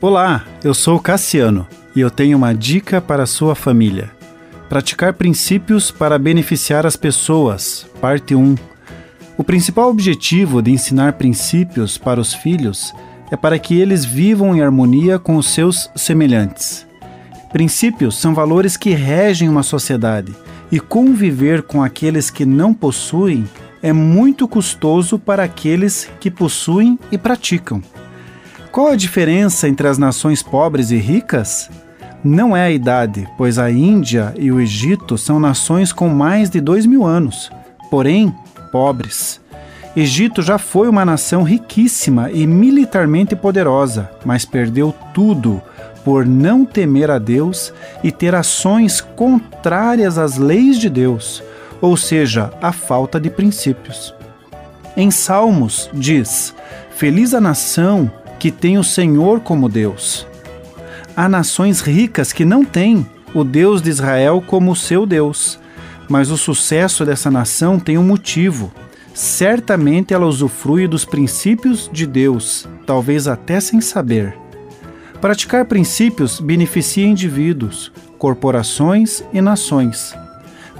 Olá, eu sou Cassiano e eu tenho uma dica para sua família. Praticar princípios para beneficiar as pessoas, parte 1. O principal objetivo de ensinar princípios para os filhos é para que eles vivam em harmonia com os seus semelhantes. Princípios são valores que regem uma sociedade e conviver com aqueles que não possuem é muito custoso para aqueles que possuem e praticam. Qual a diferença entre as nações pobres e ricas? Não é a idade, pois a Índia e o Egito são nações com mais de dois mil anos, porém pobres. Egito já foi uma nação riquíssima e militarmente poderosa, mas perdeu tudo por não temer a Deus e ter ações contrárias às leis de Deus, ou seja, a falta de princípios. Em Salmos diz: Feliz a nação que tem o Senhor como Deus. Há nações ricas que não têm o Deus de Israel como seu Deus, mas o sucesso dessa nação tem um motivo. Certamente ela usufrui dos princípios de Deus, talvez até sem saber. Praticar princípios beneficia indivíduos, corporações e nações.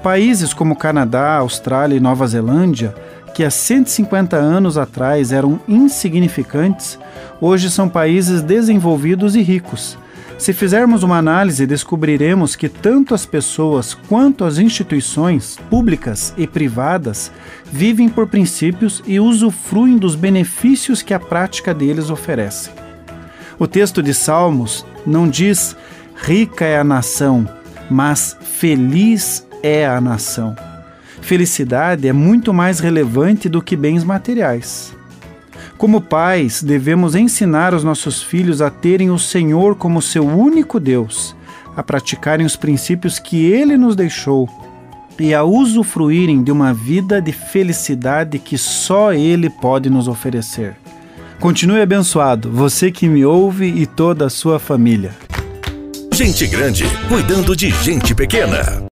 Países como Canadá, Austrália e Nova Zelândia, que há 150 anos atrás eram insignificantes, hoje são países desenvolvidos e ricos. Se fizermos uma análise, descobriremos que tanto as pessoas quanto as instituições, públicas e privadas, vivem por princípios e usufruem dos benefícios que a prática deles oferece. O texto de Salmos não diz rica é a nação, mas feliz é a nação. Felicidade é muito mais relevante do que bens materiais. Como pais, devemos ensinar os nossos filhos a terem o Senhor como seu único Deus, a praticarem os princípios que Ele nos deixou e a usufruírem de uma vida de felicidade que só Ele pode nos oferecer. Continue abençoado, você que me ouve e toda a sua família. Gente grande cuidando de gente pequena.